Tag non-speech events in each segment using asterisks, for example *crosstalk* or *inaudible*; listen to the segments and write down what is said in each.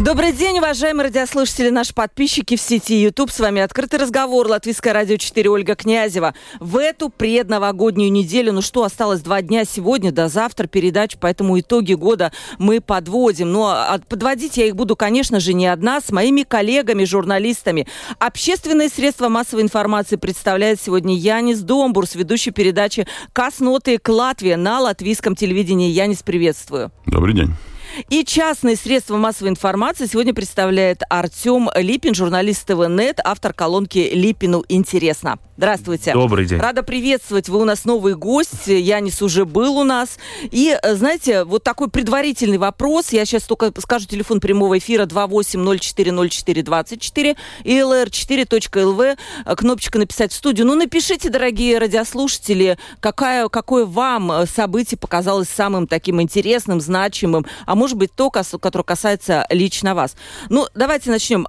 Добрый день, уважаемые радиослушатели, наши подписчики в сети YouTube. С вами «Открытый разговор», Латвийское радио 4, Ольга Князева. В эту предновогоднюю неделю, ну что, осталось два дня сегодня до завтра передач, поэтому итоги года мы подводим. Но а, подводить я их буду, конечно же, не одна, с моими коллегами, журналистами. Общественные средства массовой информации представляет сегодня Янис Домбурс, ведущий передачи «Касноты к Латвии» на латвийском телевидении. Янис, приветствую. Добрый день. И частные средства массовой информации сегодня представляет Артем Липин, журналист ТВНет, автор колонки «Липину интересно». Здравствуйте. Добрый день. Рада приветствовать. Вы у нас новый гость. Янис уже был у нас. И, э, знаете, вот такой предварительный вопрос. Я сейчас только скажу телефон прямого эфира 28040424 и lr4.lv. Э, кнопочка «Написать в студию». Ну, напишите, дорогие радиослушатели, какая, какое вам э, событие показалось самым таким интересным, значимым, а может быть, то, которое касается лично вас. Ну, давайте начнем.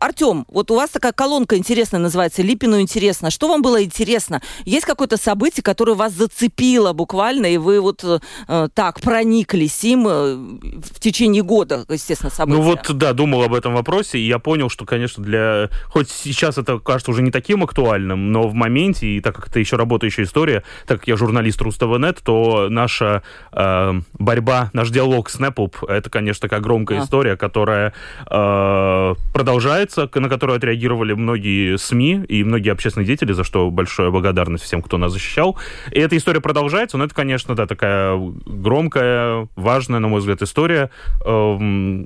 Артем, вот у вас такая колонка интересная называется «Липину интересно». Что вам было интересно? Есть какое-то событие, которое вас зацепило буквально, и вы вот э, так прониклись им э, в течение года, естественно, события? Ну вот, да, думал об этом вопросе, и я понял, что, конечно, для... Хоть сейчас это кажется уже не таким актуальным, но в моменте, и так как это еще работающая история, так как я журналист Руставнет, то наша э, борьба, наш диалог с Непуп, это, конечно, такая громкая а. история, которая э, продолжается, на которую отреагировали многие СМИ и многие общественные деятели, за что большая благодарность всем, кто нас защищал. И эта история продолжается, но это, конечно, да, такая громкая, важная, на мой взгляд, история, э,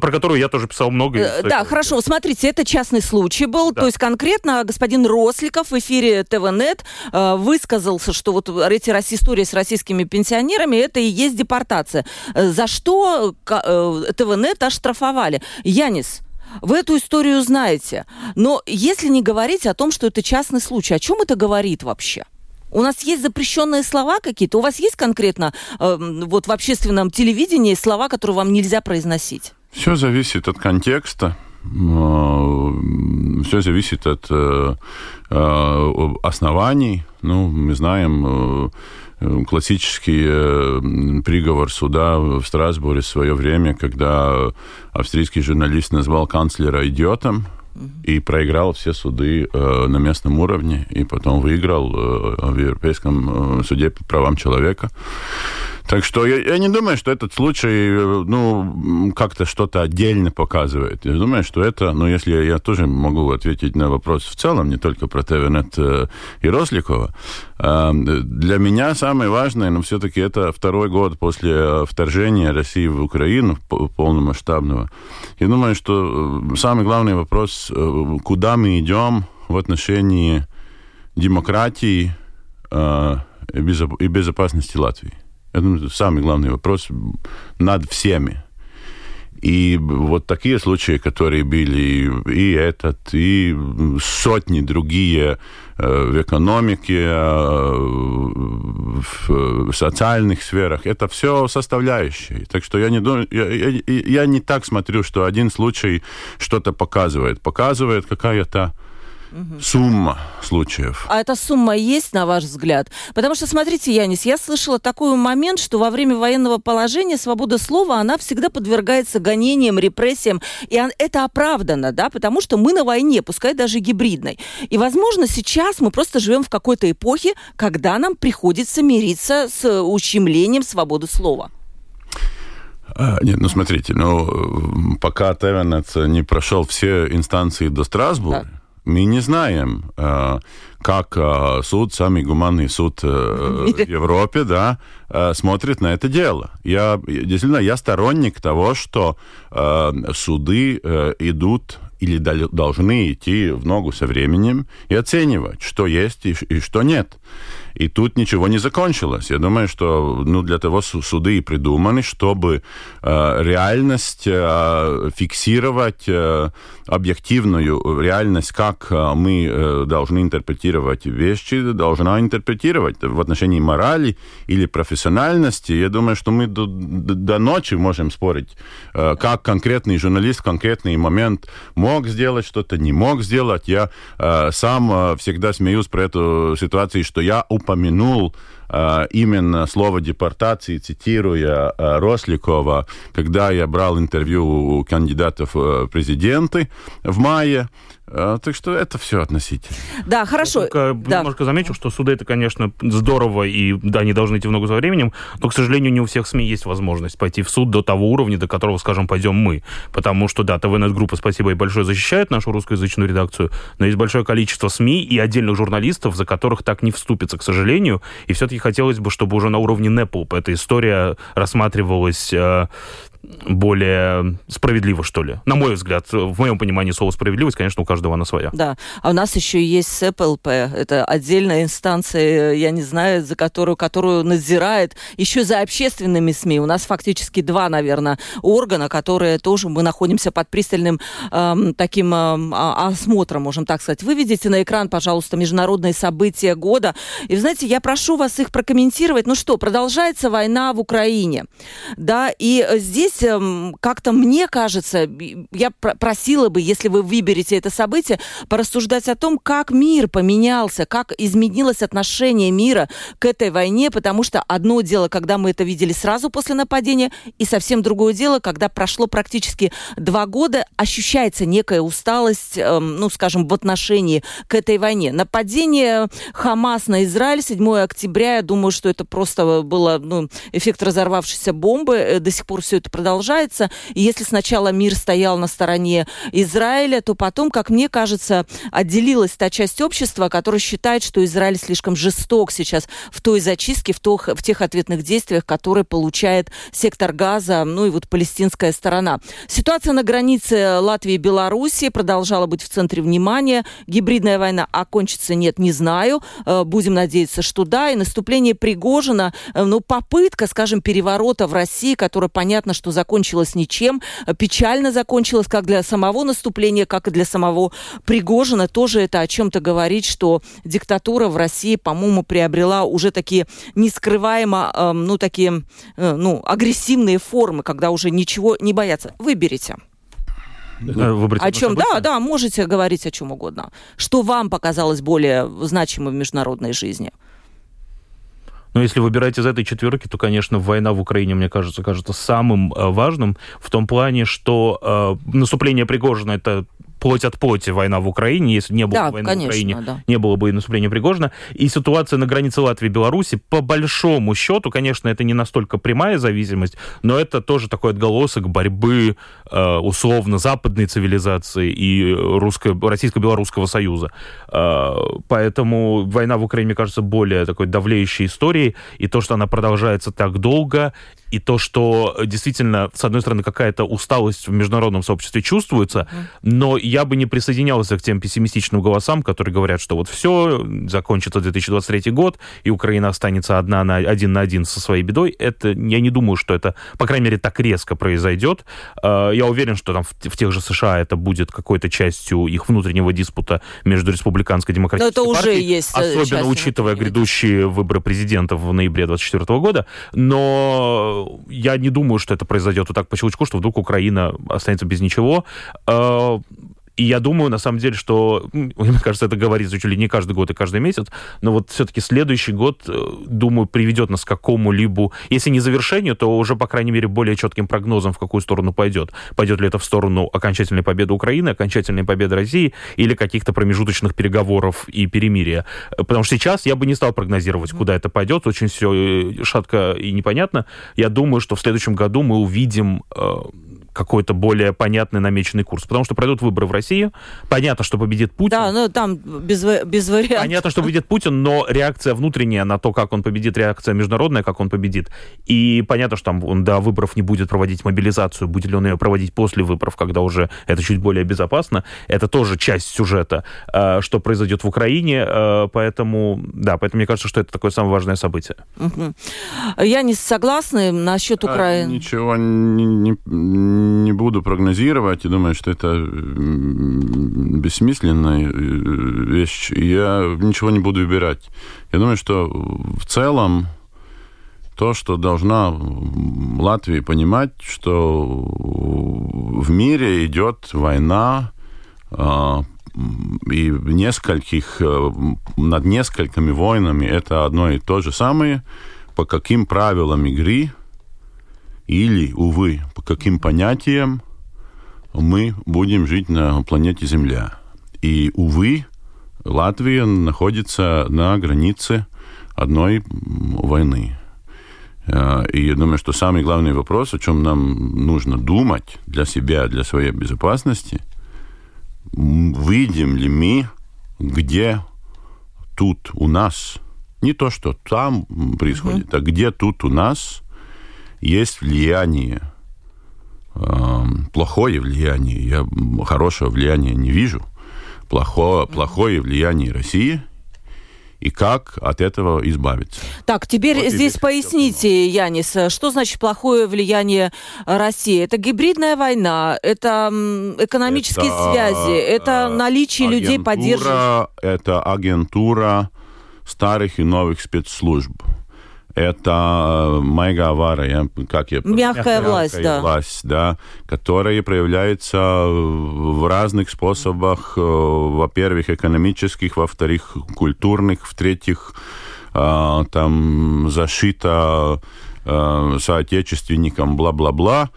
про которую я тоже писал много. Э, да, хорошо. Смотрите, это частный случай был. Да. То есть конкретно господин Росликов в эфире ТВНет э, высказался, что вот эти истории с российскими пенсионерами, это и есть депортация. Э, за что э, ТВНет оштрафовали? Янис, вы эту историю знаете. Но если не говорить о том, что это частный случай, о чем это говорит вообще? У нас есть запрещенные слова какие-то? У вас есть конкретно э, вот в общественном телевидении слова, которые вам нельзя произносить? Все зависит от контекста. Э, Все зависит от э, оснований. Ну, мы знаем классический э, приговор суда в Страсбурге в свое время, когда австрийский журналист назвал канцлера идиотом, и проиграл все суды э, на местном уровне, и потом выиграл э, в Европейском э, суде по правам человека. Так что я, я не думаю, что этот случай, ну, как-то что-то отдельно показывает. Я думаю, что это, ну, если я, тоже могу ответить на вопрос в целом, не только про ТВНет э, и Росликова, э, для меня самое важное, но ну, все-таки это второй год после вторжения России в Украину полномасштабного. Я думаю, что э, самый главный вопрос, э, куда мы идем в отношении демократии э, и безопасности Латвии. Это самый главный вопрос над всеми. И вот такие случаи, которые были и этот, и сотни другие э, в экономике, э, в социальных сферах, это все составляющие. Так что я не, думаю, я, я, я не так смотрю, что один случай что-то показывает. Показывает какая-то угу. сумма случаев. А эта сумма есть, на ваш взгляд? Потому что, смотрите, Янис, я слышала такой момент, что во время военного положения свобода слова, она всегда подвергается гонениям, репрессиям, и это оправдано, да, потому что мы на войне, пускай даже гибридной. И, возможно, сейчас мы просто живем в какой-то эпохе, когда нам приходится мириться с ущемлением свободы слова. А, нет, ну смотрите, ну пока Тевенец не прошел все инстанции до Страсбурга, да мы не знаем, э, как э, суд, самый гуманный суд э, *laughs* в Европе, да, смотрит на это дело. Я действительно я сторонник того, что суды идут или должны идти в ногу со временем и оценивать, что есть и, и что нет. И тут ничего не закончилось. Я думаю, что ну, для того суды и придуманы, чтобы э, реальность э, фиксировать, э, объективную реальность, как э, мы э, должны интерпретировать вещи, должна интерпретировать в отношении морали или профессиональности. Я думаю, что мы до, до ночи можем спорить, э, как конкретный журналист в конкретный момент мог сделать что-то, не мог сделать. Я э, сам э, всегда смеюсь про эту ситуацию, что я упомянул именно слово депортации, цитируя э, Росликова, когда я брал интервью у кандидатов в президенты в мае, а, так что это все относительно. Да, хорошо. Я только да. немножко замечу, что суды это, конечно, здорово, и да, они должны идти в ногу за временем, но, к сожалению, не у всех СМИ есть возможность пойти в суд до того уровня, до которого, скажем, пойдем мы. Потому что, да, ТВНет-группа, спасибо и большое, защищает нашу русскоязычную редакцию, но есть большое количество СМИ и отдельных журналистов, за которых так не вступится, к сожалению. И все-таки хотелось бы, чтобы уже на уровне НЭПЛП эта история рассматривалась э, более справедливо, что ли. На мой взгляд, в моем понимании слова справедливость, конечно, у каждого она своя. Да, а у нас еще есть СЭПЛП, это отдельная инстанция, я не знаю, за которую, которую надзирает еще за общественными СМИ. У нас фактически два, наверное, органа, которые тоже мы находимся под пристальным эм, таким эм, осмотром, можем так сказать. Выведите на экран, пожалуйста, международные события года. И, знаете, я прошу вас их прокомментировать. Ну что, продолжается война в Украине, да, и здесь здесь эм, как-то мне кажется, я просила бы, если вы выберете это событие, порассуждать о том, как мир поменялся, как изменилось отношение мира к этой войне, потому что одно дело, когда мы это видели сразу после нападения, и совсем другое дело, когда прошло практически два года, ощущается некая усталость, эм, ну, скажем, в отношении к этой войне. Нападение Хамас на Израиль 7 октября, я думаю, что это просто было ну, эффект разорвавшейся бомбы, э, до сих пор все это продолжается. И если сначала мир стоял на стороне Израиля, то потом, как мне кажется, отделилась та часть общества, которая считает, что Израиль слишком жесток сейчас в той зачистке, в, то, в тех ответных действиях, которые получает сектор Газа, ну и вот палестинская сторона. Ситуация на границе Латвии и Белоруссии продолжала быть в центре внимания. Гибридная война окончится, нет, не знаю. Э, будем надеяться, что да. И наступление Пригожина, э, ну, попытка, скажем, переворота в России, которая, понятно, что закончилось ничем. Печально закончилось как для самого наступления, как и для самого Пригожина. Тоже это о чем-то говорит, что диктатура в России, по-моему, приобрела уже такие нескрываемо, э, ну, такие, э, ну, агрессивные формы, когда уже ничего не боятся. Выберите. Э, выбрать о чем? Да, да, можете говорить о чем угодно. Что вам показалось более значимым в международной жизни? Но если выбирать из этой четверки, то, конечно, война в Украине, мне кажется, кажется самым э, важным в том плане, что э, наступление Пригожина это плоть от плоти война в Украине. Если не было да, войны конечно, в Украине, да. не было бы и наступления Пригожина. И ситуация на границе Латвии и Беларуси, по большому счету, конечно, это не настолько прямая зависимость, но это тоже такой отголосок борьбы э, условно западной цивилизации и русско- российско-белорусского союза. Э, поэтому война в Украине, мне кажется, более такой давлеющей историей. И то, что она продолжается так долго, и то, что действительно, с одной стороны, какая-то усталость в международном сообществе чувствуется, но я бы не присоединялся к тем пессимистичным голосам, которые говорят, что вот все, закончится 2023 год, и Украина останется одна на, один на один со своей бедой. Это, я не думаю, что это, по крайней мере, так резко произойдет. А, я уверен, что там в, в тех же США это будет какой-то частью их внутреннего диспута между республиканской демократической Но это партией, уже есть э, особенно учитывая грядущие выборы президента в ноябре 2024 года. Но я не думаю, что это произойдет вот так по щелчку, что вдруг Украина останется без ничего. И я думаю, на самом деле, что, *laughs* мне кажется, это говорится чуть ли не каждый год и каждый месяц, но вот все-таки следующий год, э, думаю, приведет нас к какому-либо, если не завершению, то уже, по крайней мере, более четким прогнозом, в какую сторону пойдет. Пойдет ли это в сторону окончательной победы Украины, окончательной победы России или каких-то промежуточных переговоров и перемирия. Потому что сейчас я бы не стал прогнозировать, куда это пойдет. Очень все э, шатко и непонятно. Я думаю, что в следующем году мы увидим э, какой-то более понятный намеченный курс. Потому что пройдут выборы в России, понятно, что победит Путин. Да, ну там без, без вариантов. Понятно, что победит Путин, но реакция внутренняя на то, как он победит, реакция международная, как он победит. И понятно, что там он до выборов не будет проводить мобилизацию, будет ли он ее проводить после выборов, когда уже это чуть более безопасно. Это тоже часть сюжета, э, что произойдет в Украине. Э, поэтому, да, поэтому мне кажется, что это такое самое важное событие. Угу. Я не согласна насчет Украины. А, ничего не, не, не буду прогнозировать. Я думаю, что это бессмысленная э, вещь. Я ничего не буду выбирать. Я думаю, что в целом то, что должна Латвия понимать, что в мире идет война, а, и нескольких, э, над несколькими войнами это одно и то же самое, по каким правилам игры или, увы, каким понятиям мы будем жить на планете Земля. И, увы, Латвия находится на границе одной войны. Э, и я думаю, что самый главный вопрос, о чем нам нужно думать для себя, для своей безопасности, выйдем ли мы, где тут у нас, не то, что там происходит, mm-hmm. а где тут у нас есть влияние, плохое влияние, я хорошего влияния не вижу, плохое, плохое влияние России – и как от этого избавиться. Так, теперь вот здесь поясните, Янис, что значит плохое влияние России? Это гибридная война, это экономические это, связи, это наличие людей, поддерживающих... Это агентура старых и новых спецслужб это майгавара, я, как я... Мягкая, мягкая власть, да. власть, да, которая проявляется в разных способах, э, во-первых, экономических, во-вторых, культурных, в-третьих, э, там защита э, соотечественникам, бла-бла-бла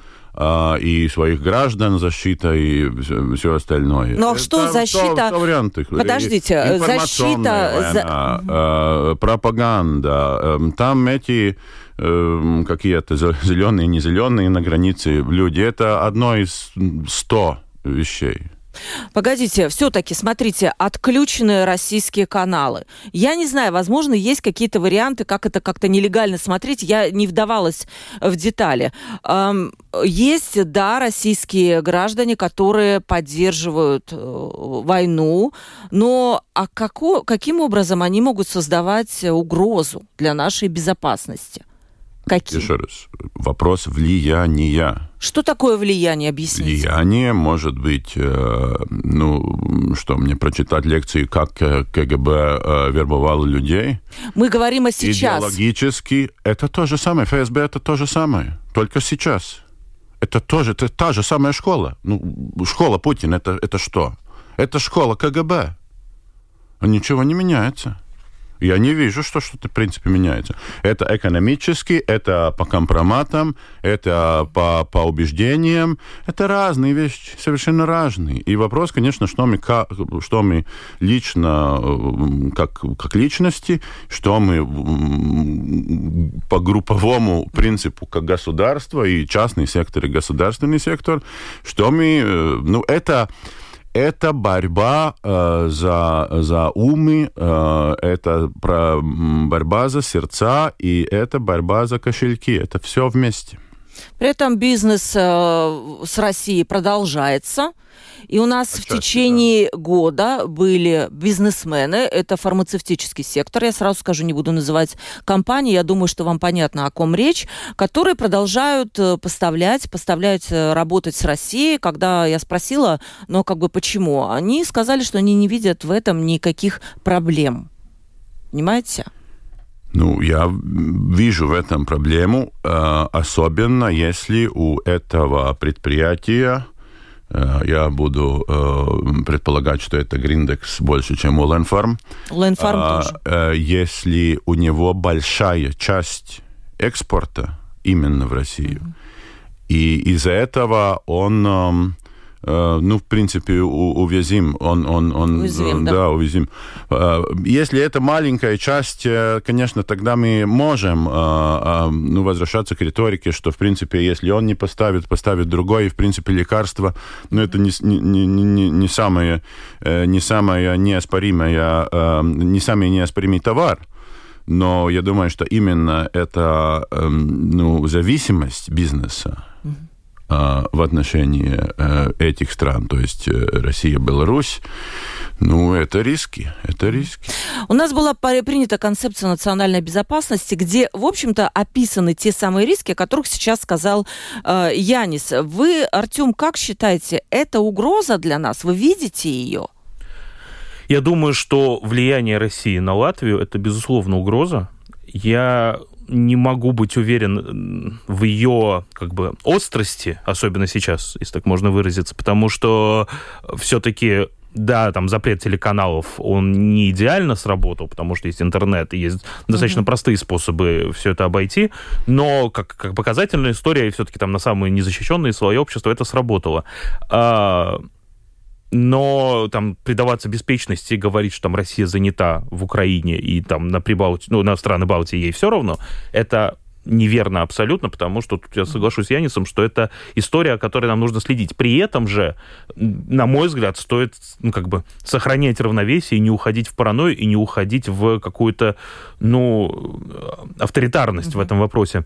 и своих граждан защита и все остальное. Ну а что защита? То, варианты. Подождите, защита... Война, э, пропаганда. Эм, там эти э, какие-то зеленые, не зеленые на границе люди. Это одно из сто вещей. Погодите, все-таки, смотрите, отключены российские каналы. Я не знаю, возможно, есть какие-то варианты, как это как-то нелегально смотреть. Я не вдавалась в детали. Есть, да, российские граждане, которые поддерживают э, войну, но а како, каким образом они могут создавать угрозу для нашей безопасности? Какие? Еще раз. Вопрос влияния. Что такое влияние? Объясните. Влияние может быть, э, ну, что, мне прочитать лекции, как КГБ э, вербовало людей? Мы говорим о сейчас. Идеологически это то же самое. ФСБ это то же самое. Только сейчас. Это тоже это та же самая школа. Ну, школа Путин это, это что? Это школа КГБ. Ничего не меняется. Я не вижу, что что-то, в принципе, меняется. Это экономически, это по компроматам, это по, по убеждениям. Это разные вещи, совершенно разные. И вопрос, конечно, что мы, как, что мы лично, э, как, как личности, что мы по групповому принципу, как государство, и частный сектор, и государственный сектор, что мы... Э, ну, это это борьба э, за, за умы, э, это про борьба за сердца, и это борьба за кошельки. Это все вместе. При этом бизнес э, с Россией продолжается. И у нас Отчасти, в течение да. года были бизнесмены, это фармацевтический сектор, я сразу скажу, не буду называть компании, я думаю, что вам понятно, о ком речь, которые продолжают э, поставлять, поставлять э, работать с Россией. Когда я спросила, но как бы почему, они сказали, что они не видят в этом никаких проблем. Понимаете? Ну, я вижу в этом проблему, э, особенно если у этого предприятия Э, я буду э, предполагать, что это Гриндекс больше, чем у Ленфарм. Ленфарм а, тоже. Если у него большая часть экспорта именно в Россию, mm-hmm. и из-за этого он Э, ну, в принципе, уязвим. Он, он, он, уязвим, да. да, уязвим. Э, если это маленькая часть, э, конечно, тогда мы можем ну, возвращаться к риторике, что, в принципе, если он не поставит, поставит другой, и, в принципе, лекарство, ну, это не, не, не, не самое, не самое неоспоримое, не самый неоспоримый товар. Но я думаю, что именно эта ну, зависимость бизнеса, в отношении э, этих стран, то есть э, Россия, Беларусь, ну, это риски, это риски. У нас была принята концепция национальной безопасности, где, в общем-то, описаны те самые риски, о которых сейчас сказал э, Янис. Вы, Артем, как считаете, это угроза для нас? Вы видите ее? Я думаю, что влияние России на Латвию – это, безусловно, угроза. Я не могу быть уверен в ее как бы острости, особенно сейчас, если так можно выразиться, потому что все-таки да, там запрет телеканалов, он не идеально сработал, потому что есть интернет и есть достаточно mm-hmm. простые способы все это обойти, но как, как показательная история, и все-таки там на самые незащищенные слои общества это сработало. А, но там предаваться беспечности и говорить, что там Россия занята в Украине и там на, Прибалти... ну, на страны Балтии ей все равно, это неверно абсолютно, потому что тут я соглашусь с Янисом, что это история, о которой нам нужно следить. При этом же, на мой взгляд, стоит ну, как бы сохранять равновесие, не уходить в паранойю и не уходить в какую-то ну, авторитарность mm-hmm. в этом вопросе.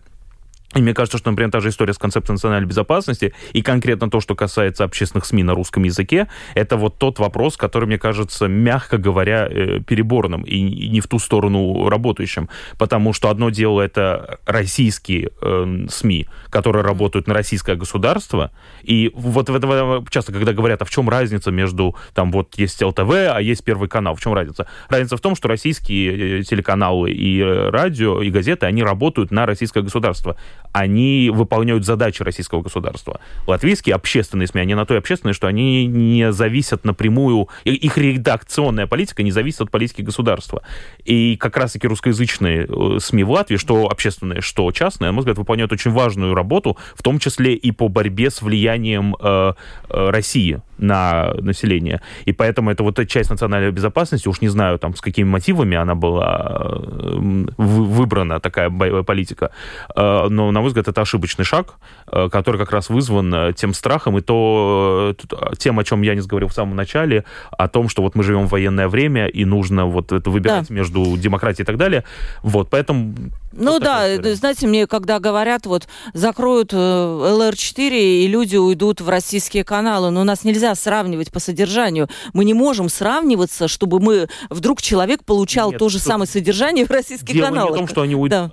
И мне кажется, что, например, та же история с концепцией национальной безопасности и конкретно то, что касается общественных СМИ на русском языке, это вот тот вопрос, который, мне кажется, мягко говоря, э, переборным и не в ту сторону работающим. Потому что одно дело это российские э, СМИ, которые работают на российское государство. И вот в этом часто, когда говорят, а в чем разница между, там, вот есть ЛТВ, а есть Первый канал, в чем разница? Разница в том, что российские э, телеканалы и радио, и газеты, они работают на российское государство они выполняют задачи российского государства. Латвийские общественные СМИ, они на то и общественные, что они не зависят напрямую, их редакционная политика не зависит от политики государства. И как раз-таки русскоязычные э, СМИ в Латвии, что общественные, что частные, на мой взгляд, выполняют очень важную работу, в том числе и по борьбе с влиянием э, э России на население. И поэтому это вот эта часть национальной безопасности, уж не знаю, там, с какими мотивами она была э, выбрана, такая политика, э, но, на мой взгляд, это ошибочный шаг, э, который как раз вызван тем страхом и то, тем, о чем я не говорил в самом начале, о том, что вот мы живем в военное время, и нужно вот это выбирать да. между демократией и так далее. Вот, поэтому ну вот да, знаете, мне когда говорят, вот закроют ЛР-4 и люди уйдут в российские каналы, но у нас нельзя сравнивать по содержанию. Мы не можем сравниваться, чтобы мы вдруг человек получал Нет, то же самое содержание в российских дело каналах. Дело не в том, что они уйдут. Да.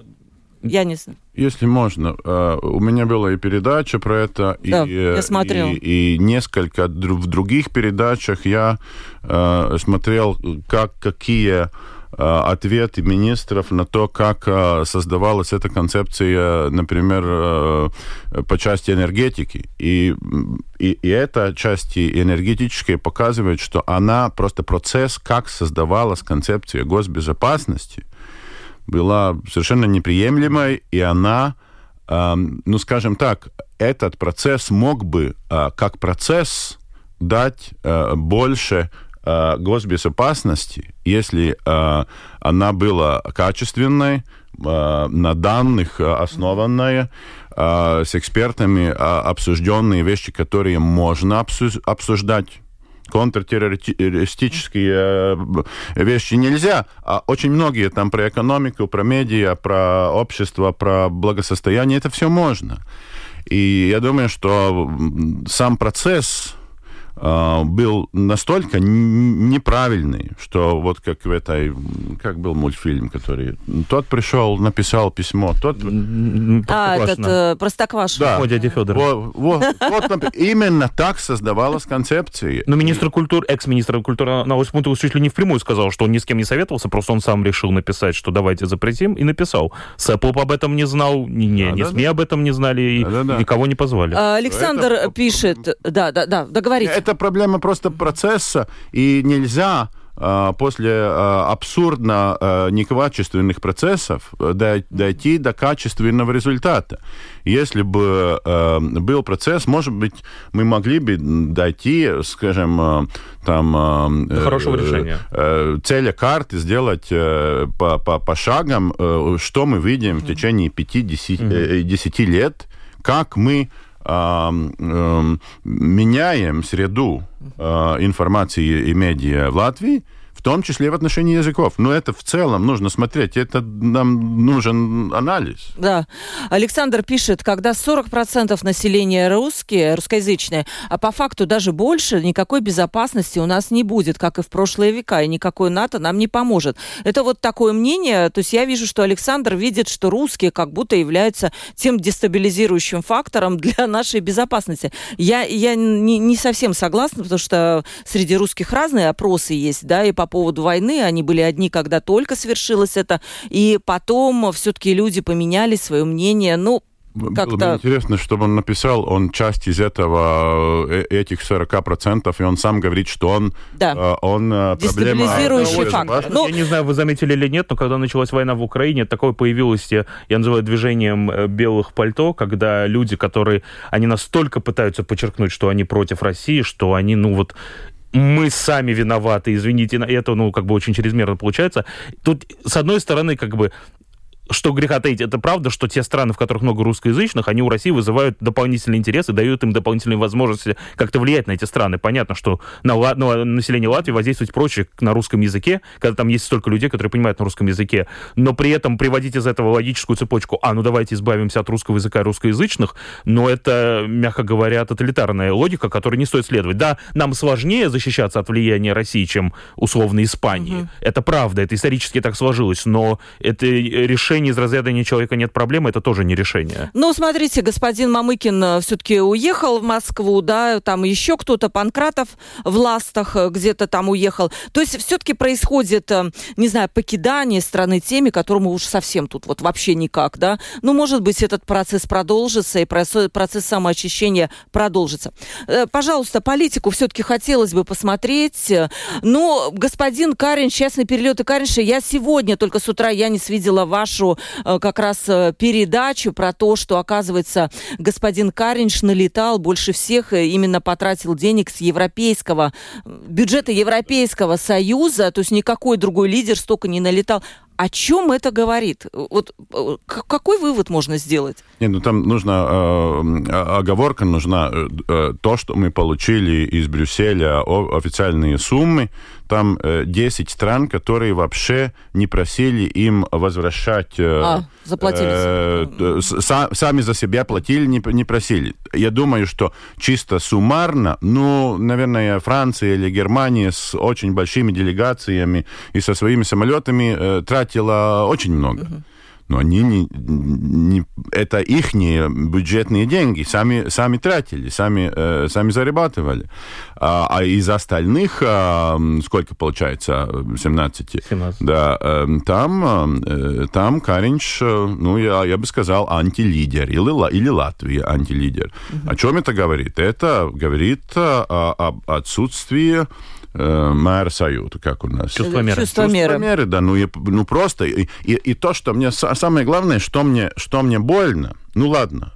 Я не знаю. Если можно, э, у меня была и передача про это, да, и, я смотрел. и, и несколько в других передачах я э, смотрел, как какие Э, ответы министров на то, как э, создавалась эта концепция, например, э, по части энергетики. И, и, и эта часть энергетическая показывает, что она просто процесс, как создавалась концепция госбезопасности, была совершенно неприемлемой, и она, ну, скажем так, этот процесс мог бы, как процесс, дать больше э, госбезопасности, если э, она была качественной, э, на данных основанная, э, с экспертами э, обсужденные вещи, которые можно обсуждать контртеррористические вещи нельзя. А очень многие там про экономику, про медиа, про общество, про благосостояние, это все можно. И я думаю, что сам процесс был настолько неправильный, что вот как в этой, как был мультфильм, который тот пришел, написал письмо, тот... А, этот э, Простоквашино. Да. О, дядя Федор. Вот, вот, вот, именно так создавалась концепция. Но министр культуры, экс-министр культуры на пунктов чуть ли не впрямую сказал, что он ни с кем не советовался, просто он сам решил написать, что давайте запретим, и написал. Сэпоп об этом не знал, ни, не, ни да, СМИ да. об этом не знали, и да, да, да. никого не позвали. А, Александр это... пишет, да, да, да, договорите это проблема просто процесса, и нельзя после абсурдно некачественных процессов дойти до качественного результата. Если бы был процесс, может быть, мы могли бы дойти, скажем, там... До хорошего решения. Целя карты сделать по, по, по шагам, что мы видим в течение 5-10 лет, как мы меняем среду информации и медиа в Латвии, в том числе в отношении языков. Но это в целом нужно смотреть, это нам нужен анализ. Да. Александр пишет, когда 40% населения русские, русскоязычные, а по факту даже больше, никакой безопасности у нас не будет, как и в прошлые века, и никакой НАТО нам не поможет. Это вот такое мнение, то есть я вижу, что Александр видит, что русские как будто являются тем дестабилизирующим фактором для нашей безопасности. Я, я не, не совсем согласна, потому что среди русских разные опросы есть, да, и по поводу войны. Они были одни, когда только свершилось это. И потом все-таки люди поменяли свое мнение. Ну, как-то... Было бы интересно, чтобы он написал, он часть из этого, э, этих 40%, и он сам говорит, что он, да. Э, он э, проблема... Дестабилизирующий фактор. Ну... Я не знаю, вы заметили или нет, но когда началась война в Украине, такое появилось, я называю движением белых пальто, когда люди, которые, они настолько пытаются подчеркнуть, что они против России, что они, ну вот, мы сами виноваты, извините, это, ну, как бы очень чрезмерно получается. Тут, с одной стороны, как бы что греха таить, это правда, что те страны, в которых много русскоязычных, они у России вызывают дополнительный интерес и дают им дополнительные возможности как-то влиять на эти страны. Понятно, что на, на население Латвии воздействовать проще на русском языке, когда там есть столько людей, которые понимают на русском языке, но при этом приводить из этого логическую цепочку, а ну давайте избавимся от русского языка и русскоязычных, но это, мягко говоря, тоталитарная логика, которой не стоит следовать. Да, нам сложнее защищаться от влияния России, чем условно Испании. Угу. Это правда, это исторически так сложилось, но это решение решение из разряда «ни человека нет проблемы» это тоже не решение. Ну, смотрите, господин Мамыкин э, все-таки уехал в Москву, да, там еще кто-то, Панкратов в Ластах э, где-то там уехал. То есть все-таки происходит, э, не знаю, покидание страны теми, которому уж совсем тут вот вообще никак, да. Ну, может быть, этот процесс продолжится, и процесс самоочищения продолжится. Пожалуйста, политику все-таки хотелось бы посмотреть. Но господин Карин, частные перелеты Каринша, я сегодня только с утра, я не свидела вашу Э, как раз э, передачу про то, что, оказывается, господин Каринш налетал больше всех, э, именно потратил денег с европейского бюджета Европейского Союза, то есть никакой другой лидер столько не налетал. О чем это говорит? Вот какой вывод можно сделать? Нет, ну там нужна э, оговорка, нужна э, то, что мы получили из Брюсселя официальные суммы, там э, 10 стран, которые вообще не просили им возвращать... Э, а, заплатили. Э, са, сами за себя платили, не, не просили. Я думаю, что чисто суммарно, ну, наверное, Франция или Германия с очень большими делегациями и со своими самолетами э, тратила очень много. Но они не, не это их бюджетные деньги, сами, сами тратили, сами, э, сами зарабатывали. А, а из остальных, э, сколько получается, 17? 17. Да, э, там, э, там Каринч, э, ну, я, я бы сказал, антилидер, или, или Латвия антилидер. Угу. О чем это говорит? Это говорит о, об отсутствии э, мэра Саюту, как у нас. Чувство меры. Чувство, Чувство меры. меры, да, ну, и, ну просто, и, и, и то, что мне, самое главное, что мне, что мне больно, ну ладно,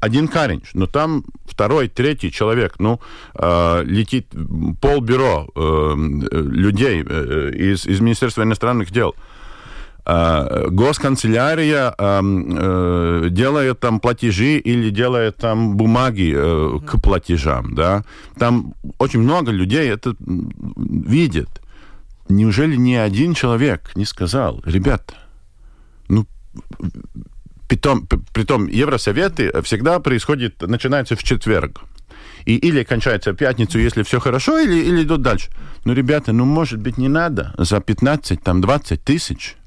один Каринч, но там второй, третий человек, ну, э, летит полбюро э, людей э, из, из Министерства иностранных дел. Э, госканцелярия э, делает там платежи или делает там бумаги э, к платежам, да. Там очень много людей это видит. Неужели ни один человек не сказал, ребята, ну, Притом, притом Евросоветы всегда происходит, начинается в четверг. И или кончается в пятницу, если все хорошо, или, или идут дальше. Ну, ребята, ну, может быть, не надо за 15, там, 20 тысяч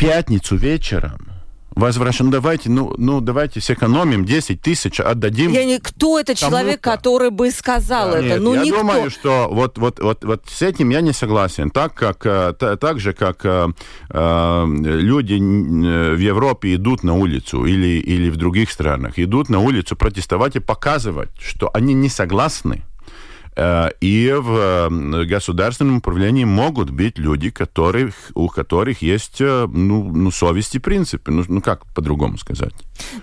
пятницу вечером возвращаем. Ну, давайте, ну, ну, давайте сэкономим 10 тысяч, отдадим. Я не, кто это человек, который бы сказал да, это? Нет, ну, я никто. думаю, что вот, вот, вот, вот с этим я не согласен. Так, как, э, так же, как э, э, люди в Европе идут на улицу или, или в других странах, идут на улицу протестовать и показывать, что они не согласны И в государственном управлении могут быть люди, которых, у которых есть ну, ну, совесть и принципы. Ну, ну как по-другому сказать?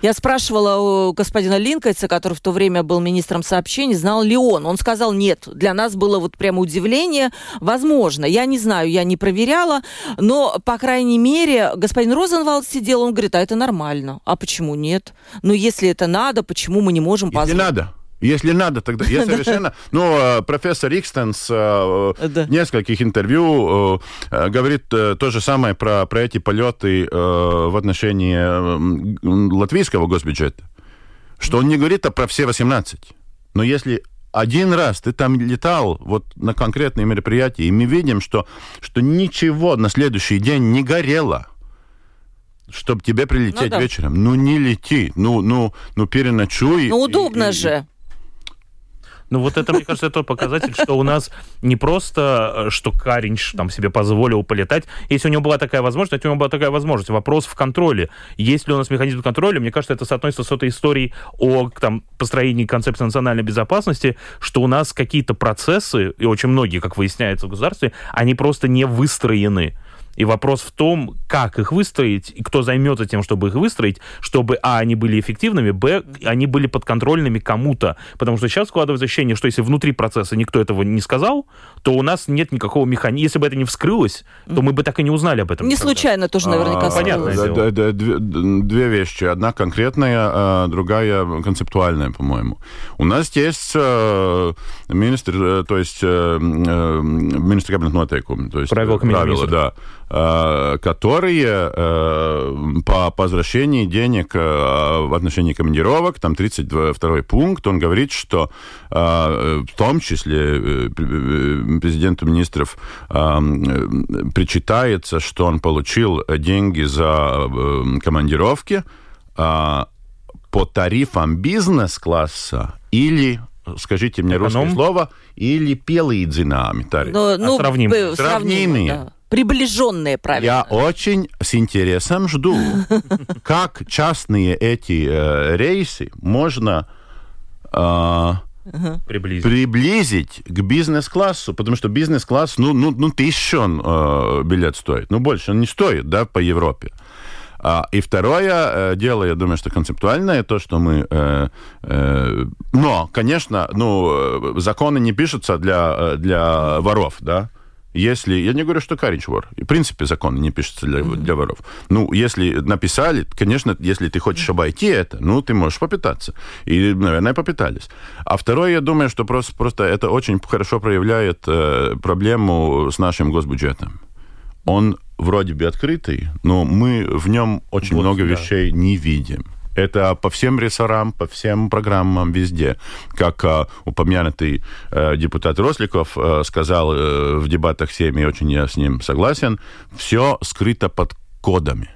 Я спрашивала у господина Линкольца, который в то время был министром сообщений, знал ли он. Он сказал, нет, для нас было вот прямо удивление. Возможно, я не знаю, я не проверяла, но, по крайней мере, господин Розенвалд сидел, он говорит, а это нормально. А почему нет? Ну, если это надо, почему мы не можем позволить? Если надо. Если надо, тогда я *laughs* совершенно... Ну, э, профессор Икстенс э, в нескольких интервью э, говорит то же самое про, про эти полеты в отношении латвийского госбюджета. Что он не говорит а про все 18. Но если один раз ты там летал вот на конкретные мероприятия, и мы видим, что, что ничего на следующий день не горело, чтобы тебе прилететь ну, да. вечером. Ну, не лети, ну, ну, ну переночуй. Ну, удобно и, же. Ну вот это, мне кажется, это показатель, что у нас не просто, э, что Каринч там себе позволил полетать. Если у него была такая возможность, если у него была такая возможность. Вопрос в контроле. Есть ли у нас механизм контроля? Мне кажется, это соотносится с этой историей о там, построении концепции национальной безопасности, что у нас какие-то процессы, и очень многие, как выясняется в государстве, они просто не выстроены. И вопрос в том, как их выстроить, и кто займется тем, чтобы их выстроить, чтобы, а, они были эффективными, б, они были подконтрольными кому-то. Потому что сейчас складывается ощущение, что если внутри процесса никто этого не сказал, то у нас нет никакого механизма. Если бы это не вскрылось, то мы бы так и не узнали об этом. Не никогда. случайно тоже наверняка. А, понятно. Да, да, две, две вещи. Одна конкретная, а другая концептуальная, по-моему. У нас есть э, министр, э, то есть э, министр кабинет нотейкум, то есть правила, правила да которые э, по возвращении денег э, в отношении командировок, там 32 пункт, он говорит, что в том числе президенту министров причитается, что он получил деньги за командировки по тарифам бизнес-класса или скажите мне Эконом? русское слово, или пелīdzināmi тарифы. Ну, ну, а сравнимые. Сравнимые. Да приближенные, правильно. Я очень с интересом жду, *laughs* как частные эти э, рейсы можно э, приблизить. приблизить к бизнес-классу, потому что бизнес-класс, ну, ну, ну тысячу он э, билет стоит, ну, больше он не стоит, да, по Европе. А, и второе э, дело, я думаю, что концептуальное, то, что мы... Э, э, но, конечно, ну, э, законы не пишутся для, э, для воров, да, если, я не говорю, что Карич вор, в принципе закон не пишется для, mm-hmm. для воров. Ну, если написали, конечно, если ты хочешь обойти это, ну, ты можешь попытаться. И, наверное, попытались. А второе, я думаю, что просто, просто это очень хорошо проявляет э, проблему с нашим госбюджетом. Он вроде бы открытый, но мы в нем очень вот, много да. вещей не видим. Это по всем рессорам, по всем программам везде. Как э, упомянутый э, депутат Росликов э, сказал э, в дебатах Сейме, очень я с ним согласен, все скрыто под кодами.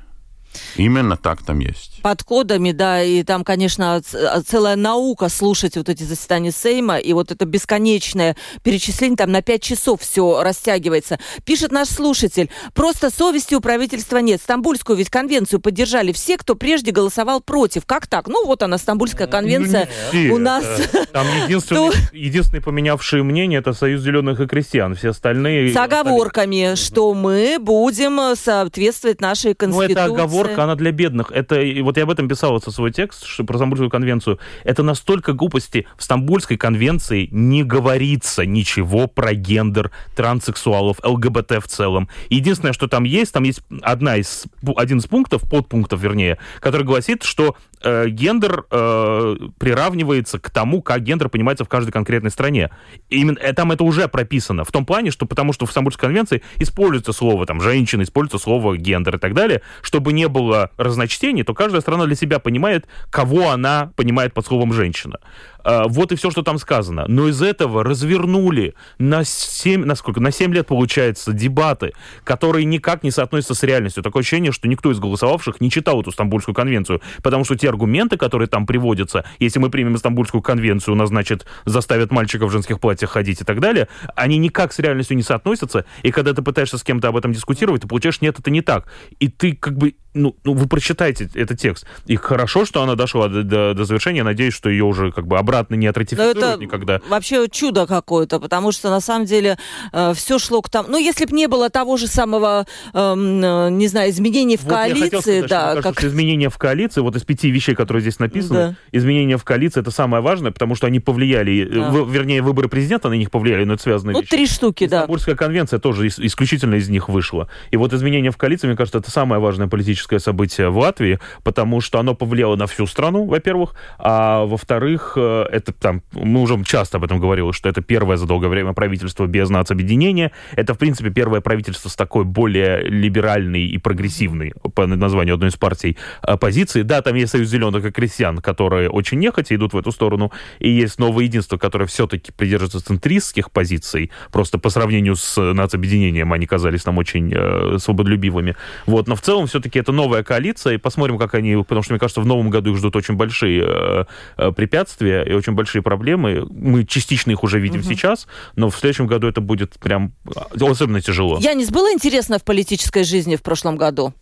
Именно так там есть. Под кодами, да, и там, конечно, целая наука слушать вот эти заседания Сейма, и вот это бесконечное перечисление, там на пять часов все растягивается. Пишет наш слушатель, просто совести у правительства нет. Стамбульскую ведь конвенцию поддержали все, кто прежде голосовал против. Как так? Ну, вот она, Стамбульская ну, конвенция ну, у нас. Там единственные, *laughs* единственные поменявшие мнение, это Союз зеленых и крестьян. Все остальные... С оговорками, что мы будем соответствовать нашей конституции. Ну, это оговорка, она для бедных. Это, вот я об этом писал вот свой текст что, про Стамбульскую конвенцию. Это настолько глупости. В Стамбульской конвенции не говорится ничего про гендер, транссексуалов, ЛГБТ в целом. Единственное, что там есть, там есть одна из, один из пунктов, подпунктов, вернее, который гласит, что э, гендер э, приравнивается к тому, как гендер понимается в каждой конкретной стране. И именно э, там это уже прописано. В том плане, что потому что в Стамбульской конвенции используется слово там женщина, используется слово гендер и так далее, чтобы не было разночтений, то каждая страна для себя понимает, кого она понимает под словом женщина. А, вот и все, что там сказано. Но из этого развернули на 7, на сколько? На 7 лет, получается, дебаты, которые никак не соотносятся с реальностью. Такое ощущение, что никто из голосовавших не читал эту Стамбульскую конвенцию, потому что те аргументы, которые там приводятся, если мы примем Стамбульскую конвенцию, у нас, значит, заставят мальчиков в женских платьях ходить и так далее, они никак с реальностью не соотносятся, и когда ты пытаешься с кем-то об этом дискутировать, ты получаешь, нет, это не так. И ты как бы ну, ну, вы прочитайте этот текст. И хорошо, что она дошла до, до, до завершения. Я надеюсь, что ее уже как бы обратно не отратифицируют это никогда. Вообще чудо какое-то, потому что на самом деле э, все шло к тому. Ну, если бы не было того же самого, эм, э, не знаю, изменений в Вот коалиции, сказать, что да, мне кажется, как что изменения в коалиции, вот из пяти вещей, которые здесь написаны, Да. изменения в коалиции это самое важное, потому что они повлияли, э, Да. в- вернее, выборы президента на них повлияли, но это связанные ну вещи. три штуки, да. Стамбульская конвенция тоже ис- исключительно из них вышла. И вот изменение в коалиции, мне кажется, это самое важное политическое событие в Латвии, потому что оно повлияло на всю страну, во-первых, а во-вторых, э, это там, мы уже часто об этом говорили, что это первое за долгое время правительство без нацобъединения. Это, в принципе, первое правительство с такой более либеральной и прогрессивной, по названию одной из партий, позиции. Да, там есть Союз зеленых и крестьян, которые очень нехотя идут в эту сторону, и есть Новое единство, которое все-таки придерживается центристских позиций, просто по сравнению с нацобъединением они казались нам очень э, свободолюбивыми. Вот, но в целом все-таки это новая коалиция, и посмотрим, как они, потому что, мне кажется, в новом году их ждут очень большие э, э, препятствия и очень большие проблемы. Мы частично их уже видим сейчас, но в следующем году это будет прям э, особенно тяжело. Янис, было интересно в политической жизни в прошлом году?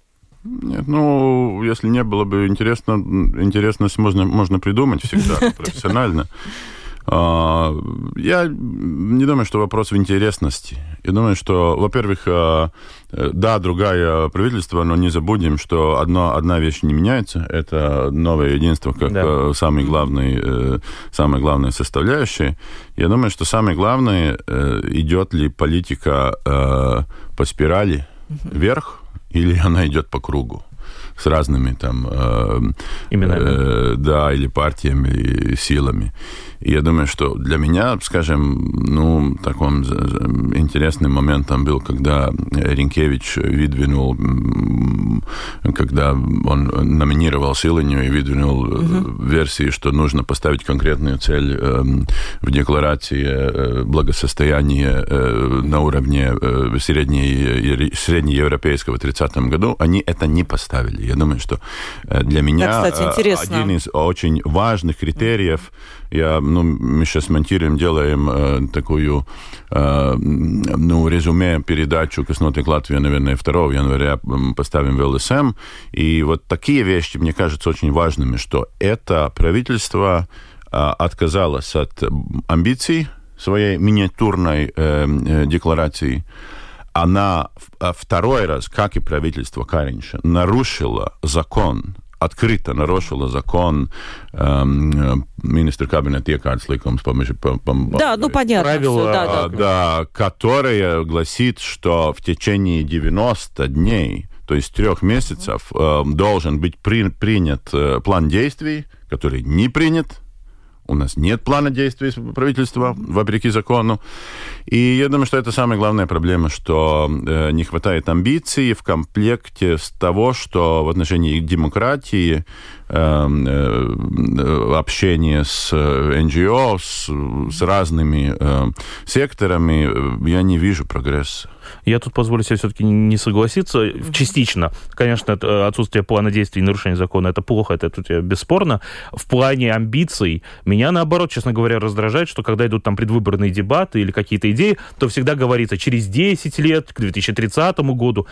Нет, ну, если не было бы интересно, интересность можно, можно придумать всегда *laughs* профессионально. А, Я не думаю, что вопрос в интересности. Я думаю, что, во-первых, а, да, другое правительство, но не забудем, что одно, одна вещь не меняется. Это новое единство как Да. э, самый главный, э, самая главная составляющая. Я думаю, что самое главное, э, идет ли политика по спирали вверх, или *laughs* она идет по кругу с разными там э, Именами. э, да, или партиями, или силами. И я думаю, что для меня, скажем, ну, з- интересным моментом был, когда Ренкевич выдвинул, когда он номинировал Силанию и выдвинул э, версии, что нужно поставить конкретную цель эм, в декларации э, благосостояния э, на уровне э, средне- среднеевропейского в 30 году, они это не поставили. Я думаю, что э, для меня кстати, э, интересно. один из очень важных критериев, я, ну, мы сейчас монтируем, делаем э, такую, э, ну, резюме, передачу «Косноты Латвии», наверное, 2 января поставим в ЛСМ. И вот такие вещи, мне кажется, очень важными, что это правительство э, отказалось от амбиций своей миниатюрной э, э, декларации, она а второй раз, как и правительство Каринча, нарушила закон, открыто нарушила закон эм, э, министр кабинета iekārtas likums по, по, по- Да, ну понятно. Правила, всё, да, а, да. да, которая гласит, что в течение 90 дней, то есть трех месяцев, э, должен быть при- принят э, план действий, который не принят. У нас нет плана действий правительства, вопреки закону. И я думаю, что это самая главная проблема, что э, не хватает амбиций в комплекте с того, что в отношении демократии, общение с э, НГО, с, с разными э, секторами, э, я не вижу прогресса. Я тут позволю себе все-таки не согласиться. Частично. Конечно, э, отсутствие плана действий и нарушение закона это плохо, это тут э, бесспорно. В плане амбиций меня, наоборот, честно говоря, раздражает, что когда идут там предвыборные дебаты или какие-то идеи, то всегда говорится, через 10 лет, к 2030 году,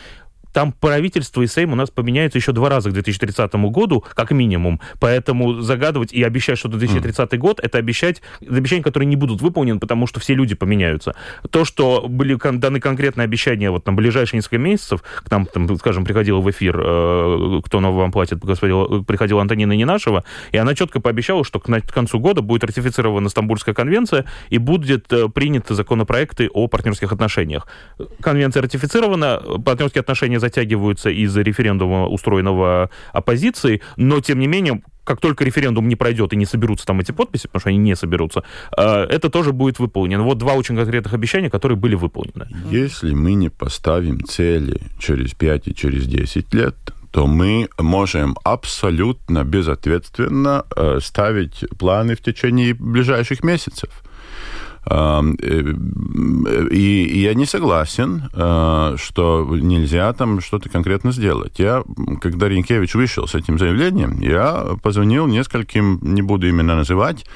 там правительство и Сейм у нас поменяются еще два раза к 2030 году, как минимум. Поэтому загадывать и обещать, что 2030 год, это обещать обещания, которые не будут выполнены, потому что все люди поменяются. То, что были кон- даны конкретные обещания вот на ближайшие несколько месяцев, к нам, там, скажем, приходила в эфир, э, кто нам вам платит, господин, приходила Антонина Ненашева, и она четко пообещала, что к, к концу года будет ратифицирована Стамбульская конвенция и будет э, приняты законопроекты о партнерских отношениях. Конвенция ратифицирована, партнерские отношения затягиваются из-за референдума, устроенного оппозицией, но, тем не менее, как только референдум не пройдет и не соберутся там эти подписи, потому что они не соберутся, э, это тоже будет выполнено. Вот два очень конкретных обещания, которые были выполнены. Если мы не поставим цели через 5 и через 10 лет, то мы можем абсолютно безответственно э, ставить планы в течение ближайших месяцев. Эм, э, И, и я не согласен, э, что нельзя там что-то конкретно сделать. Я, когда Ренкевич вышел с этим заявлением, я позвонил нескольким, не буду именно называть,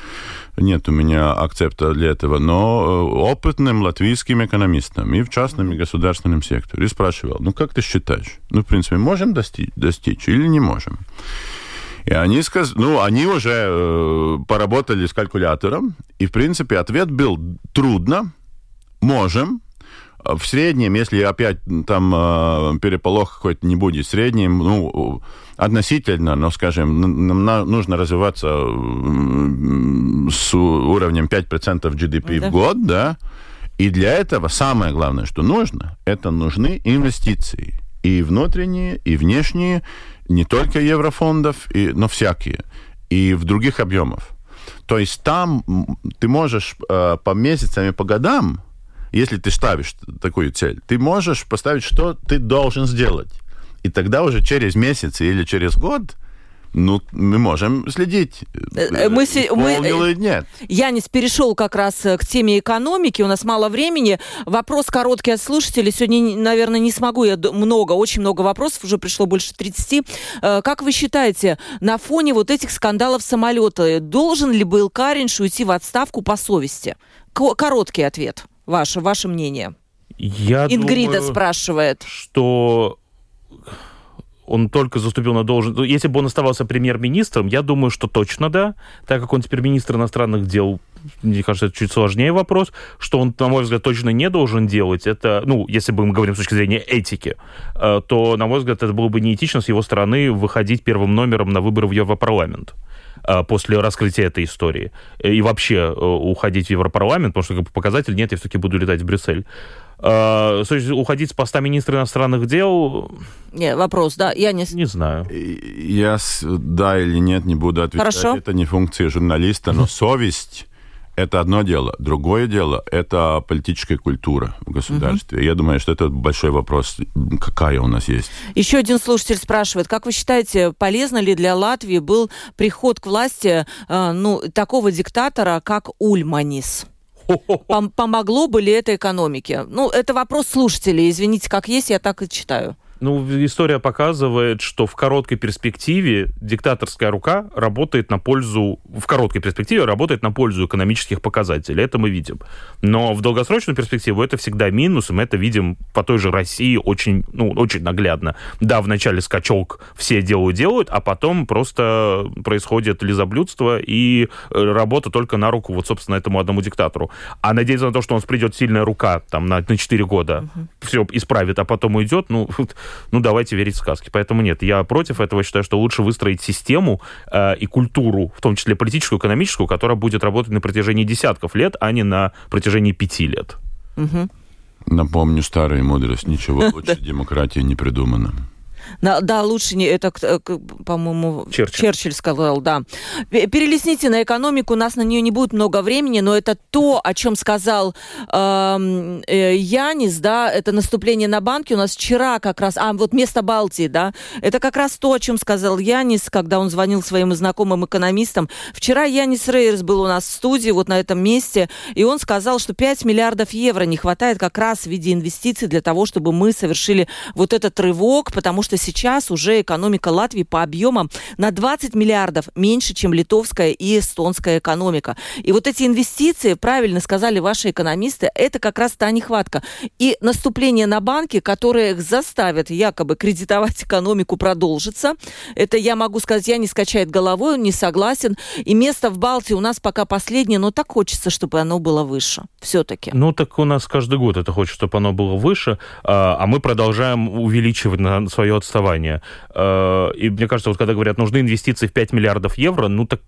нет у меня акцепта для этого, но э, опытным латвийским экономистам и в частном и государственном секторе. И спрашивал, ну как ты считаешь? Ну, в принципе, можем достичь, достичь или не можем? И они сказали, ну, они уже э, поработали с калькулятором, и, в принципе, ответ был трудно, можем, в среднем, если опять там э, переполох какой-то не будет, в среднем, ну, относительно, но, скажем, нам нужно развиваться с уровнем 5% GDP да. в год, да, и для этого самое главное, что нужно, это нужны инвестиции. И внутренние, и внешние, не только еврофондов, и, но всякие. И в других объемах. То есть там ты можешь э, по месяцам и по годам, если ты ставишь такую цель, ты можешь поставить, что ты должен сделать. И тогда уже через месяц или через год ну, мы можем следить, э, э, мы, мы, или нет. Янис перешел как раз э, к теме экономики. У нас мало времени. Вопрос короткий от слушателей. Сегодня, наверное, не смогу. Я много, очень много вопросов. Уже пришло больше 30. Как вы считаете, на фоне вот этих скандалов самолета должен ли был Каринш уйти в отставку по совести? Короткий ответ. Ваше, ваше мнение. Я Ингрида думаю, спрашивает. Что он только заступил на должность... Ну, если бы он оставался премьер-министром, я думаю, что точно да, так как он теперь министр иностранных дел, мне кажется, это чуть сложнее вопрос, что он, на мой взгляд, точно не должен делать, это, ну, если бы мы говорим с точки зрения этики, э, то, на мой взгляд, это было бы неэтично с его стороны выходить первым номером на выборы в Европарламент э, после раскрытия этой истории. И вообще э, уходить в Европарламент, потому что как показатель, нет, я все-таки буду летать в Брюссель. Э, уходить с поста министра иностранных дел... Не, вопрос, да, я не... Не знаю. Я да или нет не буду отвечать. Хорошо. Это не функция журналиста, но *laughs* совесть это одно дело. Другое дело – это политическая культура в государстве. Угу. Я думаю, что это большой вопрос, какая у нас есть. Еще один слушатель спрашивает, как вы считаете, полезно ли для Латвии был приход к власти э, ну, такого диктатора, как Ульманис? Пом помогло бы ли это экономике? Ну, это вопрос слушателей. Извините, как есть, я так и читаю. Ну, история показывает, что в короткой перспективе диктаторская рука работает на пользу, в короткой перспективе работает на пользу экономических показателей. Это мы видим. Но в долгосрочную перспективу это всегда минус, и мы это видим по той же России очень, ну, очень наглядно. Да, вначале скачок все делают-делают, а потом просто происходит лизоблюдство и работа только на руку вот, собственно, этому одному диктатору. А надеяться на то, что он придет сильная рука там на, на 4 года, угу. все исправит, а потом уйдет, ну, *laughs* ну, давайте верить в сказки. Поэтому нет, я против этого, считаю, что лучше выстроить систему э, и культуру, в том числе политическую, экономическую, которая будет работать на протяжении десятков лет, а не на протяжении пяти лет. Угу. Напомню старую мудрость, ничего *laughs* лучше демократии не придумано. Да, да, лучше не это, э, по-моему, Черчилль. Черчилль сказал, да. Перелесните на экономику, у нас на нее не будет много времени, но это то, о чем сказал эм, э, Янис, да, это наступление на банки. У нас вчера как раз, а вот место Балтии, да, это как раз то, о чем сказал Янис, когда он звонил своим знакомым экономистам. Вчера Янис Рейерс был у нас в студии, вот на этом месте, и он сказал, что 5 миллиардов евро не хватает как раз в виде инвестиций для того, чтобы мы совершили вот этот рывок, потому что сейчас уже экономика Латвии по объемам на 20 миллиардов меньше, чем литовская и эстонская экономика. И вот эти инвестиции, правильно сказали ваши экономисты, это как раз та нехватка. И наступление на банки, которые их заставят якобы кредитовать *laughs* экономику, продолжится. Это я могу сказать, я не скачает головой, не согласен. И место в Балтии у нас пока последнее, но так хочется, чтобы оно было выше. Все-таки. Ну, так у нас каждый год это хочет, чтобы оно было выше, а, а мы продолжаем увеличивать свое отставания. Э, и мне кажется, вот когда говорят, нужны инвестиции в 5 миллиардов евро, ну так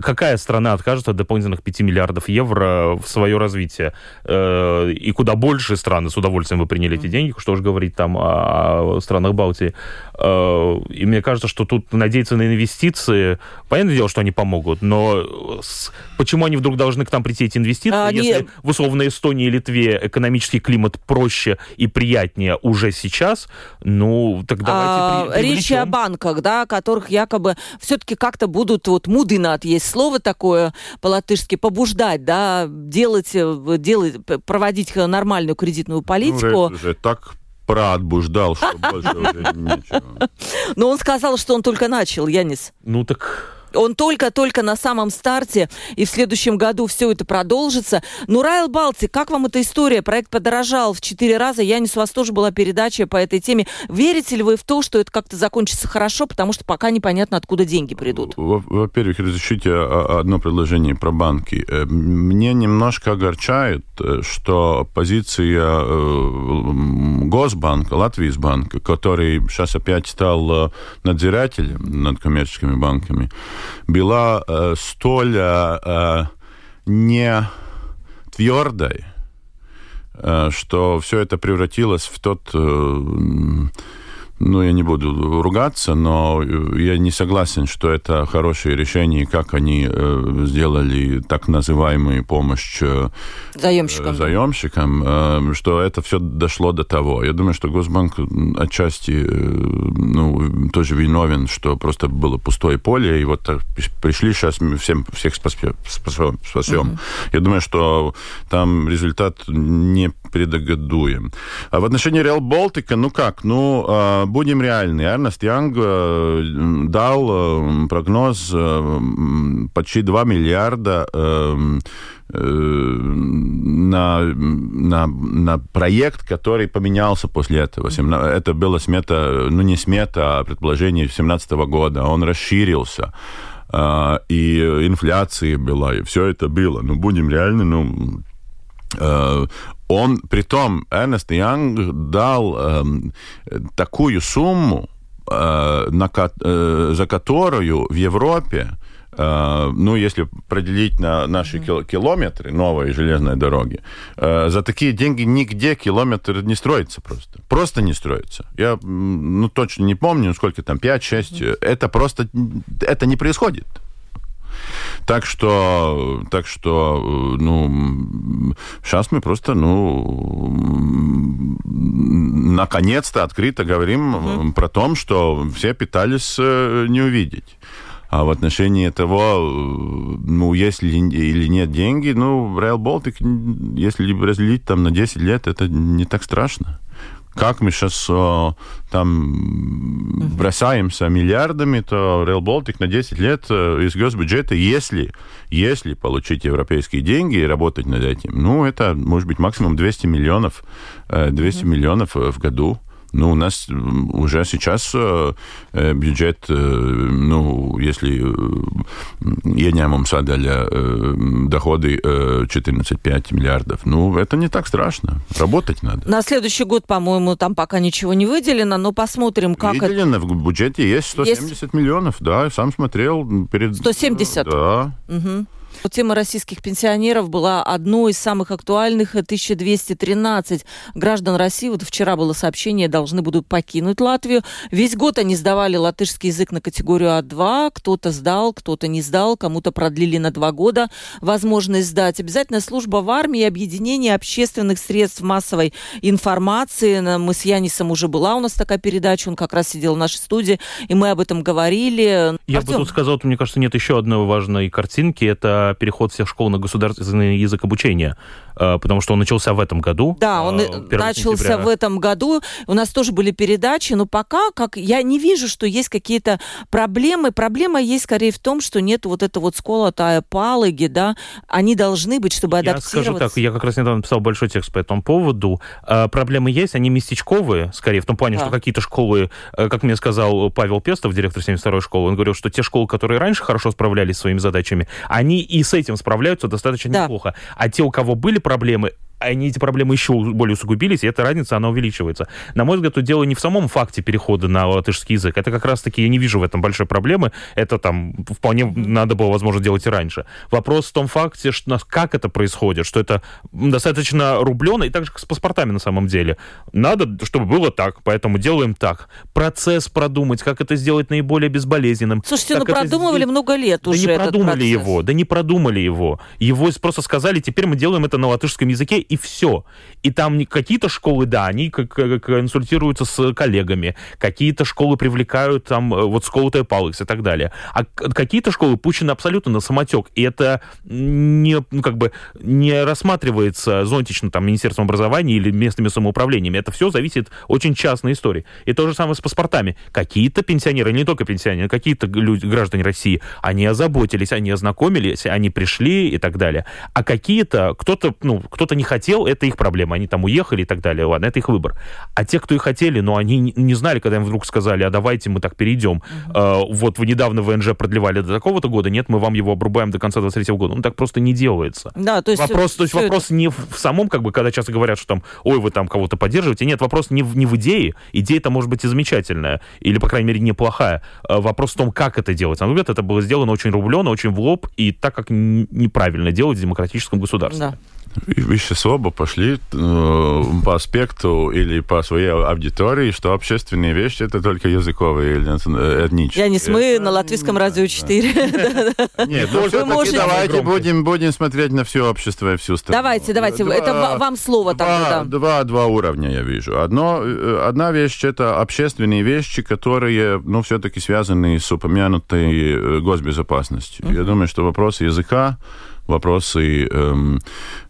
какая страна откажется от дополнительных 5 миллиардов евро в свое развитие? Э, и куда больше страны с удовольствием бы приняли эти деньги, что уж говорить там о странах Балтии. Э, и мне кажется, что тут надеяться на инвестиции, понятное дело, что они помогут, но почему они вдруг должны к нам прийти эти инвестиции, а, если в условно Эстонии и Литве экономический климат проще и приятнее уже сейчас, ну, тогда а, при, речь о банках, да, которых якобы все-таки как-то будут, вот мудынат есть слово такое по-латышски, побуждать, да, делать, э, делать, проводить нормальную кредитную политику. Ну, уже так проотбуждал, что больше уже ничего. *laughs* Но он сказал, что он только начал, Янис. Ну так Он только-только на самом старте, и в следующем году все это продолжится. Ну, Райл Балти, как вам эта история? Проект подорожал в четыре раза. Я не у вас тоже была передача по этой теме. Верите ли вы в то, что это как-то закончится хорошо, потому что пока непонятно, откуда деньги придут? Во-первых, разрешите одно предложение про банки. Э, мне немножко огорчает, э, что позиция э, Госбанка, Латвийс банка, который сейчас опять стал надзирателем над коммерческими банками, была столь не твердой, что все это превратилось в тот ну, я не буду ругаться, но я не согласен, что это хорошее решение, как они э, сделали так называемую помощь э, заемщикам, заемщикам э, что это все дошло до того. Я думаю, что Госбанк отчасти э, ну, тоже виновен, что просто было пустое поле, и вот так, пришли сейчас всем, всех спасем. спасем. Mm-hmm. Я думаю, что там результат не предугадуем. А в отношении Реал Балтика, ну как, ну, а, будем реальны. Эрнест Янг э, дал э, прогноз э, почти 2 миллиарда на, на, на проект, который поменялся после этого. Это была смета, ну не смета, а предположение 2017 года. Он расширился и инфляция была, и все это было. Ну, будем реальны, ну, он, при том, Эрнест Янг дал э, такую сумму, э, на, э, за которую в Европе Uh, ну, если проделить на наши mm-hmm. километры новой железной дороги, uh, за такие деньги нигде километр не строится просто. Просто не строится. Я, ну, точно не помню, сколько там, 5-6. Mm-hmm. Это просто, это не происходит. Так что, так что, ну, сейчас мы просто, ну, наконец-то открыто говорим угу. про то, что все пытались э, не увидеть. А в отношении того, ну, если или нет деньги, ну, Rail Baltic, если разделить там на 10 лет, это не так страшно как мы сейчас о, там uh-huh. бросаемся миллиардами, то Rail Baltic на 10 лет э, из госбюджета, если, если получить европейские деньги и работать над этим, ну, это может быть максимум 200 миллионов, 200 uh-huh. миллионов в году. Ну, у нас уже сейчас э, э, бюджет, э, ну, если ieņēmums sadaļa доходы 14,5 миллиардов, ну, это не так страшно. Работать надо. На следующий год, по-моему, там пока ничего не выделено, но посмотрим, как Выделено, это... в бюджете есть 170 есть... миллионов, да, сам смотрел перед... 170? Да. Угу. Тема российских пенсионеров была одной из самых актуальных. 1213 граждан России, вот вчера было сообщение, должны будут покинуть Латвию. Весь год они сдавали латышский язык на категорию А2. Кто-то сдал, кто-то не сдал, кому-то продлили на два года возможность сдать. Обязательная служба в армии, объединение общественных средств массовой информации. Мы с Янисом уже была у нас такая передача, он как раз сидел в нашей студии, и мы об этом говорили. Я Артем? бы тут сказал, мне кажется, нет еще одной важной картинки. Это переход всех школ на государственный язык обучения. Э, потому что он начался в этом году. Да, он э, начался сентября. в этом году. У нас тоже были передачи, но пока как я не вижу, что есть какие-то проблемы. Проблема есть скорее в том, что нет вот этого вот скола тая палыги, да, они должны быть, чтобы адаптироваться. Я скажу так, я как раз недавно написал большой текст по этому поводу. Э, проблемы есть, они местечковые, скорее, в том плане, да. что какие-то школы, как мне сказал Павел Пестов, директор 72-й школы, он говорил, что те школы, которые раньше хорошо справлялись своими задачами, они и с этим справляются достаточно да. неплохо. А те, у кого были проблемы, они эти проблемы еще более усугубились, и эта разница, она увеличивается. На мой взгляд, тут дело не в самом факте перехода на латышский язык. Это как раз-таки, я не вижу в этом большой проблемы. Это там вполне надо было, возможно, делать и раньше. Вопрос в том факте, что, как это происходит, что это достаточно рублено, и так же, как с паспортами на самом деле. Надо, чтобы было так, поэтому делаем так. Процесс продумать, как это сделать наиболее безболезненным. Слушайте, ну продумывали сделать... много лет да уже не продумали процесс. его, да не продумали его. Его просто сказали, теперь мы делаем это на латышском языке, и все. И там какие-то школы, да, они консультируются с коллегами, какие-то школы привлекают там э, вот School Пауликс и так далее. А какие-то школы пущены абсолютно на самотек, и это не, ну, как бы не рассматривается зонтично там Министерством образования или местными самоуправлениями. Это все зависит очень частной истории. И то же самое с паспортами. Какие-то пенсионеры, не только пенсионеры, какие-то люди, граждане России, они озаботились, они ознакомились, они пришли и так далее. А какие-то, кто-то, ну, кто-то не хотел, это их проблема, они там уехали и так далее, ладно, это их выбор. А те, кто и хотели, но они не знали, когда им вдруг сказали, а давайте мы так перейдем, uh-huh. э, вот вы недавно ВНЖ продлевали до такого-то года, нет, мы вам его обрубаем до конца 23 года. Ну, так просто не делается. Да, то есть... Вопрос, то есть вопрос это... не в самом, как бы, когда часто говорят, что там, ой, вы там кого-то поддерживаете. Нет, вопрос не в, не в идее. Идея-то может быть и замечательная, или, по крайней мере, неплохая. А вопрос в том, как это делать. На мой взгляд, это было сделано очень рублено, очень в лоб, и так, как неправильно делать в демократическом государстве. Да. Вещи оба пошли э, по аспекту или по своей аудитории, что общественные вещи это только языковые или э, этнические. Я не мы на латвийском радио 4. *laughs* *laughs* Нет, ну давайте будем, будем смотреть на все общество и всю страну. Давайте, давайте, это вам слово тогда. Два, два уровня я вижу. Одно, э, одна вещь это общественные вещи, которые, ну, все-таки связаны с упомянутой госбезопасностью. Я думаю, что вопрос языка вопросы, эм,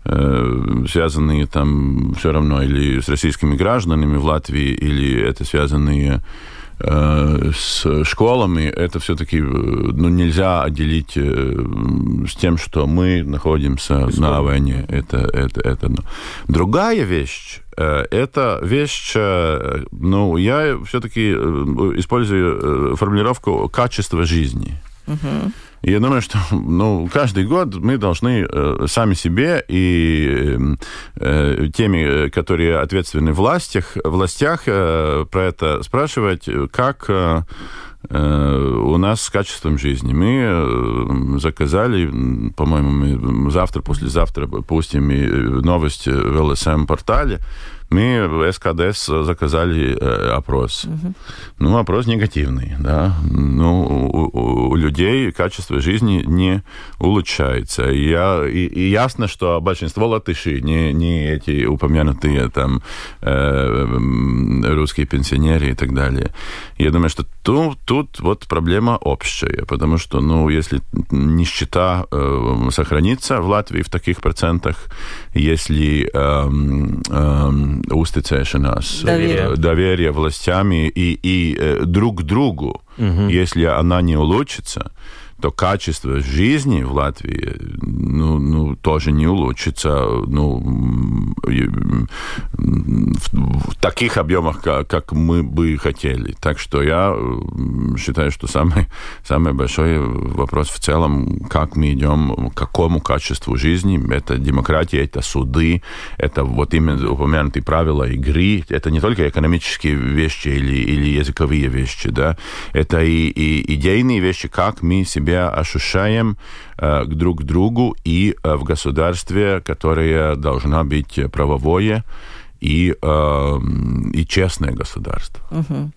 э, связанные там все равно или с российскими гражданами в Латвии, или это связанные э, с школами, это все-таки э, ну, нельзя отделить э, с тем, что мы находимся Бесспорно. на войне. Это, это, это. Ну. Другая вещь, это вещь, ну, я все-таки использую формулировку качества жизни. Угу. Я думаю, что ну, каждый год мы должны э, сами себе и э, теми, которые ответственны властях, властях э, про это спрашивать, как э, у нас с качеством жизни. Мы э, заказали, по-моему, мы завтра, послезавтра пустим новость в ЛСМ-портале, мы в СКДС заказали э, опрос. Угу. Ну, опрос негативный, да. Ну, у, у людей качество жизни не улучшается. И, я, и, и ясно, что большинство латышей, не, не эти упомянутые там э, русские пенсионеры и так далее. Я думаю, что тут, тут вот проблема общая, потому что, ну, если нищета э, сохранится в Латвии в таких процентах, если э, э, uzticēšanās, доверие, доверие властями и, и друг к другу, угу. если она не улучшится, то качество жизни в Латвии ну, ну, тоже не улучшится ну, в, в таких объемах, как, как мы бы хотели. Так что я считаю, что самый, самый большой вопрос в целом, как мы идем к какому качеству жизни. Это демократия, это суды, это вот именно упомянутые правила игры. Это не только экономические вещи или, или языковые вещи, да. Это и, и идейные вещи, как мы себе себя ощущаем э, друг к другу и э, в государстве, которое должно быть правовое, и, э, и честное государство. Угу.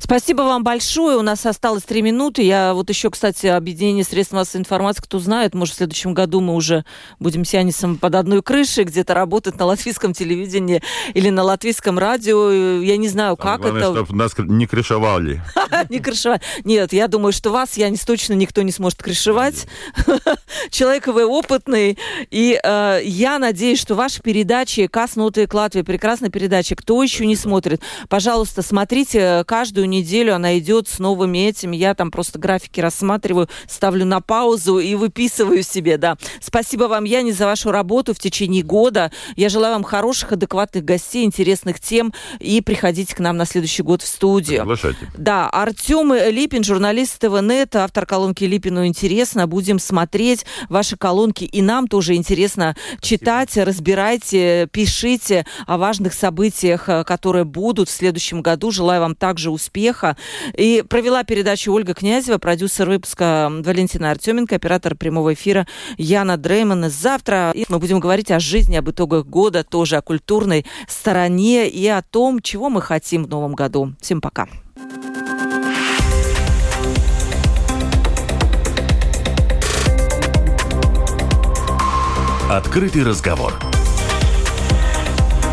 Спасибо вам большое. У нас осталось три минуты. Я вот еще, кстати, объединение средств массовой информации, кто знает, может, в следующем году мы уже будем с Янисом под одной крышей, где-то работать на латвийском телевидении или на латвийском радио. Я не знаю, как Главное, это... чтобы нас не крышевали. Не крышевали. Нет, я думаю, что вас, Янис, точно никто не сможет крышевать. *laughs* Человек вы опытный. И э, я надеюсь, что ваши передачи «Кас Ноты Латвии» прекрасно прекрасная передача. Кто еще не смотрит, пожалуйста, смотрите. Каждую неделю она идет с новыми этими. Я там просто графики рассматриваю, ставлю на паузу и выписываю себе, да. Спасибо вам, Яни, за вашу работу в течение года. Я желаю вам хороших, адекватных гостей, интересных тем. И приходите к нам на следующий год в студию. Приглашайте. Да, Артем Липин, журналист ТВНет, автор колонки Липину интересно. Будем смотреть ваши колонки. И нам тоже интересно читать, разбирайте, пишите о ваших важных событиях, э, которые будут в следующем году. Желаю вам также успеха. И провела передачу Ольга Князева, продюсер выпуска Валентина Артеменко, оператор прямого эфира Яна Дрейман. Завтра мы будем говорить о жизни, об итогах года, тоже о культурной стороне и о том, чего мы хотим в новом году. Всем пока. Открытый разговор